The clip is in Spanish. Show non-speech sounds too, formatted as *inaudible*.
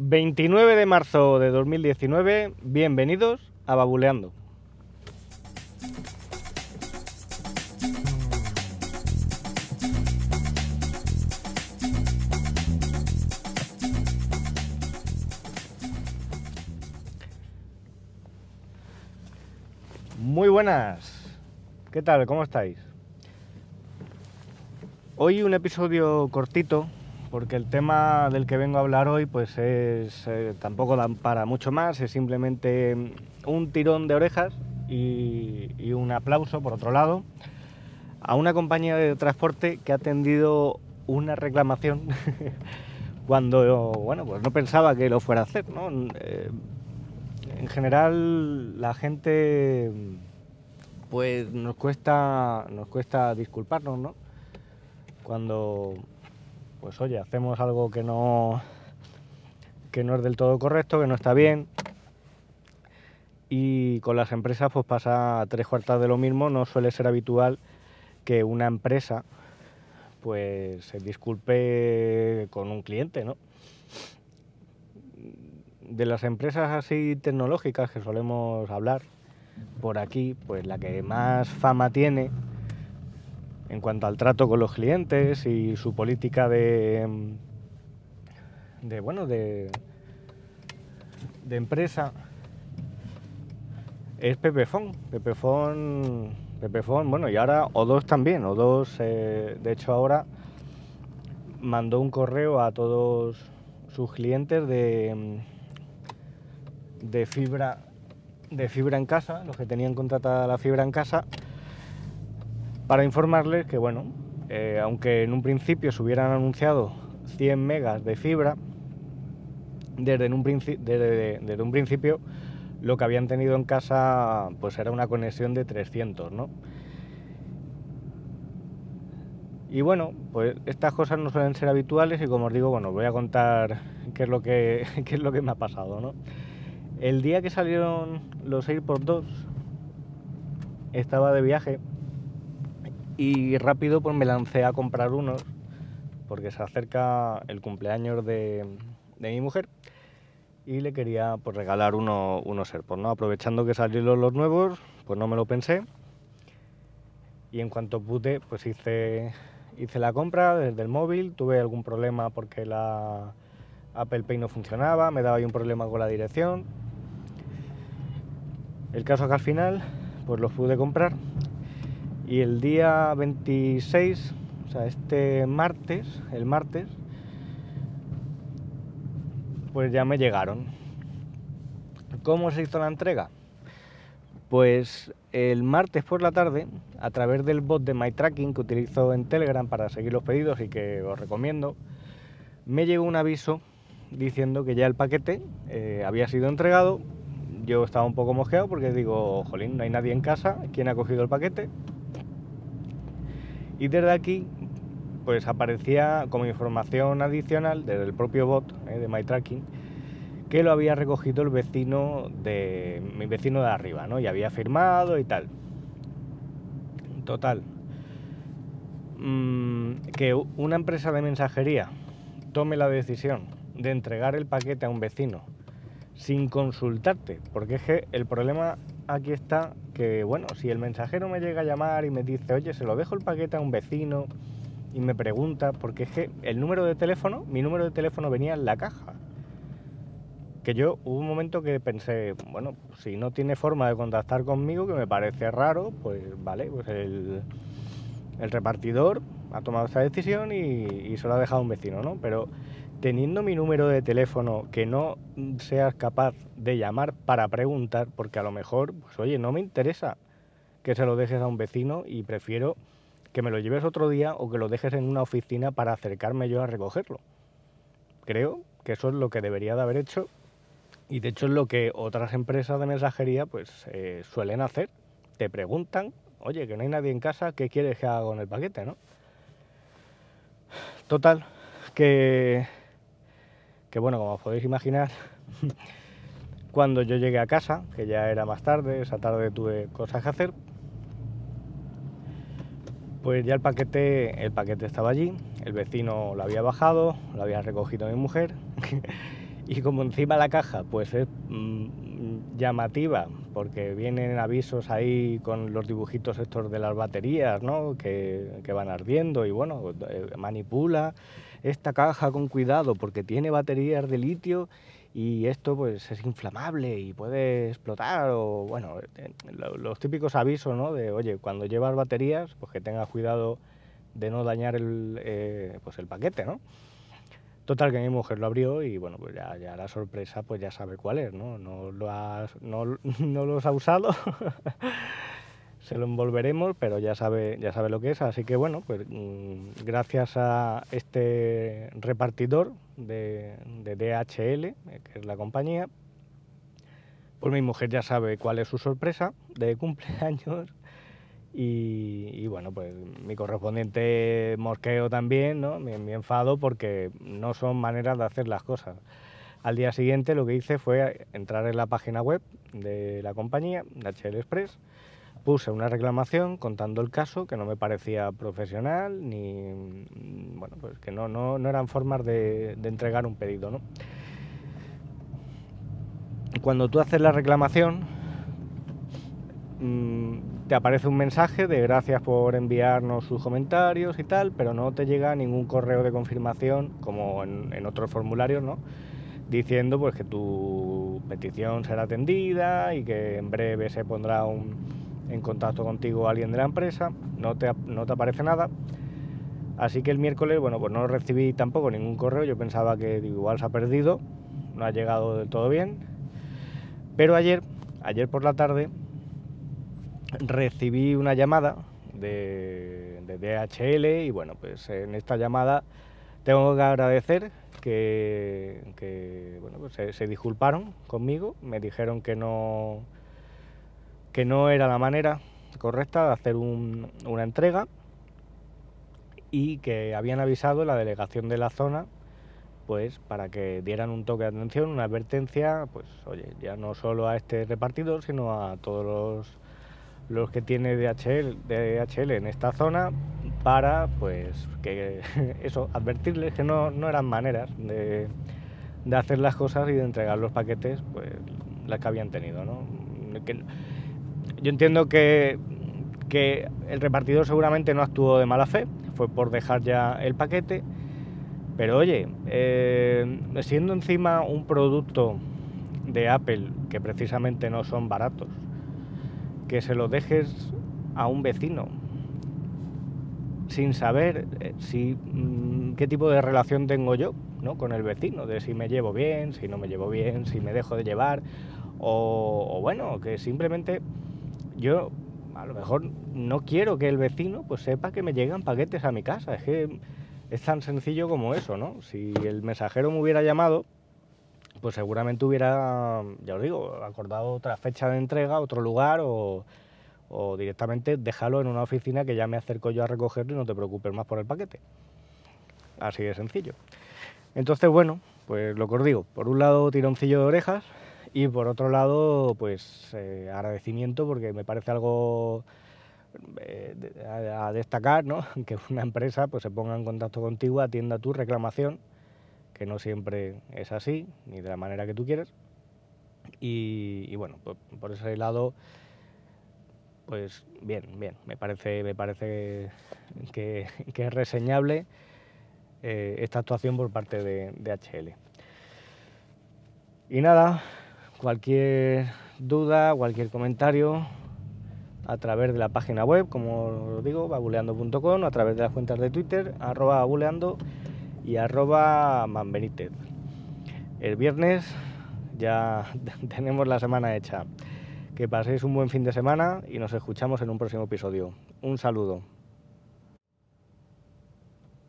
29 de marzo de 2019, bienvenidos a Babuleando. Muy buenas, ¿qué tal? ¿Cómo estáis? Hoy un episodio cortito porque el tema del que vengo a hablar hoy pues es eh, tampoco da para mucho más, es simplemente un tirón de orejas y, y, un aplauso por otro lado a una compañía de transporte que ha atendido una reclamación *laughs* cuando bueno pues no pensaba que lo fuera a hacer, ¿no? Eh, en general la gente pues nos cuesta nos cuesta disculparnos, ¿no? Cuando pues oye, hacemos algo que no, que no es del todo correcto, que no está bien. Y con las empresas pues pasa tres cuartas de lo mismo, no suele ser habitual que una empresa pues se disculpe con un cliente, ¿no? De las empresas así tecnológicas que solemos hablar por aquí, pues la que más fama tiene en cuanto al trato con los clientes y su política de, de bueno, de, empresa es Pepefon. Pepefon, Pepefon, bueno, y ahora O2 también. O2, eh, de hecho, ahora mandó un correo a todos sus clientes de, de fibra de fibra en casa, los que tenían contratada la fibra en casa, para informarles que, bueno, eh, aunque en un principio se hubieran anunciado 100 megas de fibra, desde un, principio lo que habían tenido en casa pues era una conexión de 300, ¿no? Y bueno, pues estas cosas no suelen ser habituales y como os digo, bueno, voy a contar qué es lo que, *laughs* qué es lo que me ha pasado, ¿no? El día que salieron los AirPods 2, estaba de viaje y rápido pues me lancé a comprar unos porque se acerca el cumpleaños de, mi mujer y le quería pues regalar uno, unos AirPods, ¿no? Aprovechando que salieron los nuevos, pues no me lo pensé y en cuanto pude pues hice, hice la compra desde el móvil, tuve algún problema porque la Apple Pay no funcionaba, me daba ahí un problema con la dirección. El caso es que al final pues los pude comprar y el día 26, o sea, este martes, el martes, pues ya me llegaron. ¿Cómo se hizo la entrega? Pues el martes por la tarde, a través del bot de MyTracking que utilizo en Telegram para seguir los pedidos y que os recomiendo, me llegó un aviso diciendo que ya el paquete eh, había sido entregado. Yo estaba un poco mosqueado porque digo, jolín, no hay nadie en casa, ¿quién ha cogido el paquete? Y desde aquí, pues aparecía como información adicional desde el propio bot eh, de MyTracking que lo había recogido el vecino de mi vecino de arriba, ¿no? Y había firmado y tal. Total. Mm, que una empresa de mensajería tome la decisión de entregar el paquete a un vecino sin consultarte, porque es que el problema aquí está que, bueno, si el mensajero me llega a llamar y me dice, oye, se lo dejo el paquete a un vecino y me pregunta, porque es que el número de teléfono, mi número de teléfono venía en la caja. Que yo hubo un momento que pensé, bueno, si no tiene forma de contactar conmigo, que me parece raro, pues vale, pues el, repartidor ha tomado esa decisión y, y se lo ha dejado a un vecino, ¿no? Pero teniendo mi número de teléfono, que no seas capaz de llamar para preguntar, porque a lo mejor, pues oye, no me interesa que se lo dejes a un vecino y prefiero que me lo lleves otro día o que lo dejes en una oficina para acercarme yo a recogerlo. Creo que eso es lo que debería de haber hecho y de hecho es lo que otras empresas de mensajería pues eh, suelen hacer. Te preguntan, oye, que no hay nadie en casa, ¿qué quieres que haga con el paquete, no? Total, que que bueno, como podéis imaginar, *laughs* cuando yo llegué a casa, que ya era más tarde, esa tarde tuve cosas que hacer, pues ya el paquete, el paquete estaba allí, el vecino lo había bajado, lo había recogido mi mujer *laughs* y como encima la caja pues es mm, llamativa porque vienen avisos ahí con los dibujitos estos de las baterías ¿no? que, que van ardiendo y bueno, eh, manipula esta caja con cuidado porque tiene baterías de litio y esto pues es inflamable y puede explotar o bueno, eh, los típicos avisos ¿no? de oye, cuando llevas baterías pues que tengas cuidado de no dañar el, eh, pues el paquete, ¿no? Total que mi mujer lo abrió y bueno, pues ya, ya la sorpresa pues ya sabe cuál es, ¿no? No lo, no, *laughs* no los ha usado, se lo envolveremos, pero ya sabe, ya sabe lo que es. Así que bueno, pues mm, gracias a este repartidor de, de DHL, eh, que es la compañía, pues mi mujer ya sabe cuál es su sorpresa de cumpleaños y, bueno, pues mi correspondiente mosqueo también, ¿no? Mi, enfado porque no son maneras de hacer las cosas. Al día siguiente lo que hice fue entrar en la página web de la compañía, de HL Express, puse una reclamación contando el caso, que no me parecía profesional, ni bueno, pues que no, no, no eran formas de, entregar un pedido, ¿no? Cuando tú haces la reclamación, mmm, te aparece un mensaje de gracias por enviarnos sus comentarios y tal, pero no te llega ningún correo de confirmación como en, otros formularios, ¿no? Diciendo pues que tu petición será atendida y que en breve se pondrá en contacto contigo alguien de la empresa, no te, no te aparece nada. Así que el miércoles, bueno, pues no recibí tampoco ningún correo, yo pensaba que igual se ha perdido, no ha llegado del todo bien. Pero ayer, ayer por la tarde, recibí una llamada de, DHL y bueno, pues en esta llamada tengo que agradecer que, bueno, pues se, disculparon conmigo, me dijeron que no, que no era la manera correcta de hacer una entrega y que habían avisado la delegación de la zona pues para que dieran un toque de atención, una advertencia, pues oye, ya no solo a este repartidor, sino a todos los los que tiene DHL, DHL en esta zona para pues que *laughs* eso, advertirles que no, eran maneras de, hacer las cosas y de entregar los paquetes pues las que habían tenido. ¿no? Yo entiendo que, que el repartidor seguramente no actuó de mala fe, fue por dejar ya el paquete, pero oye, eh, siendo encima un producto de Apple que precisamente no son baratos, que se lo dejes a un vecino sin saber eh, si mm, qué tipo de relación tengo yo ¿no? con el vecino, de si me llevo bien, si no me llevo bien, si me dejo de llevar, o, bueno, que simplemente yo a lo mejor no quiero que el vecino pues sepa que me llegan paquetes a mi casa. Es que es tan sencillo como eso, ¿no? Si el mensajero me hubiera llamado, pues seguramente hubiera, ya os digo, acordado otra fecha de entrega, otro lugar o, directamente dejarlo en una oficina que ya me acerco yo a recogerlo y no te preocupes más por el paquete. Así de sencillo. Entonces, bueno, pues lo que os digo, por un lado tironcillo de orejas y por otro lado, pues eh, agradecimiento porque me parece algo eh, a, destacar, ¿no? *laughs* Que una empresa pues se ponga en contacto contigo, atienda tu reclamación que no siempre es así, ni de la manera que tú quieres. Y, bueno, por, ese lado, pues bien, bien, me parece, me parece que, *laughs* es reseñable eh, esta actuación por parte de HL. Y nada, cualquier duda, cualquier comentario, a través de la página web, como os digo, babuleando.com, a través de las cuentas de Twitter, arroba babuleando y arroba manbenítez. El viernes ya *laughs* tenemos la semana hecha. Que paséis un buen fin de semana y nos escuchamos en un próximo episodio. Un saludo.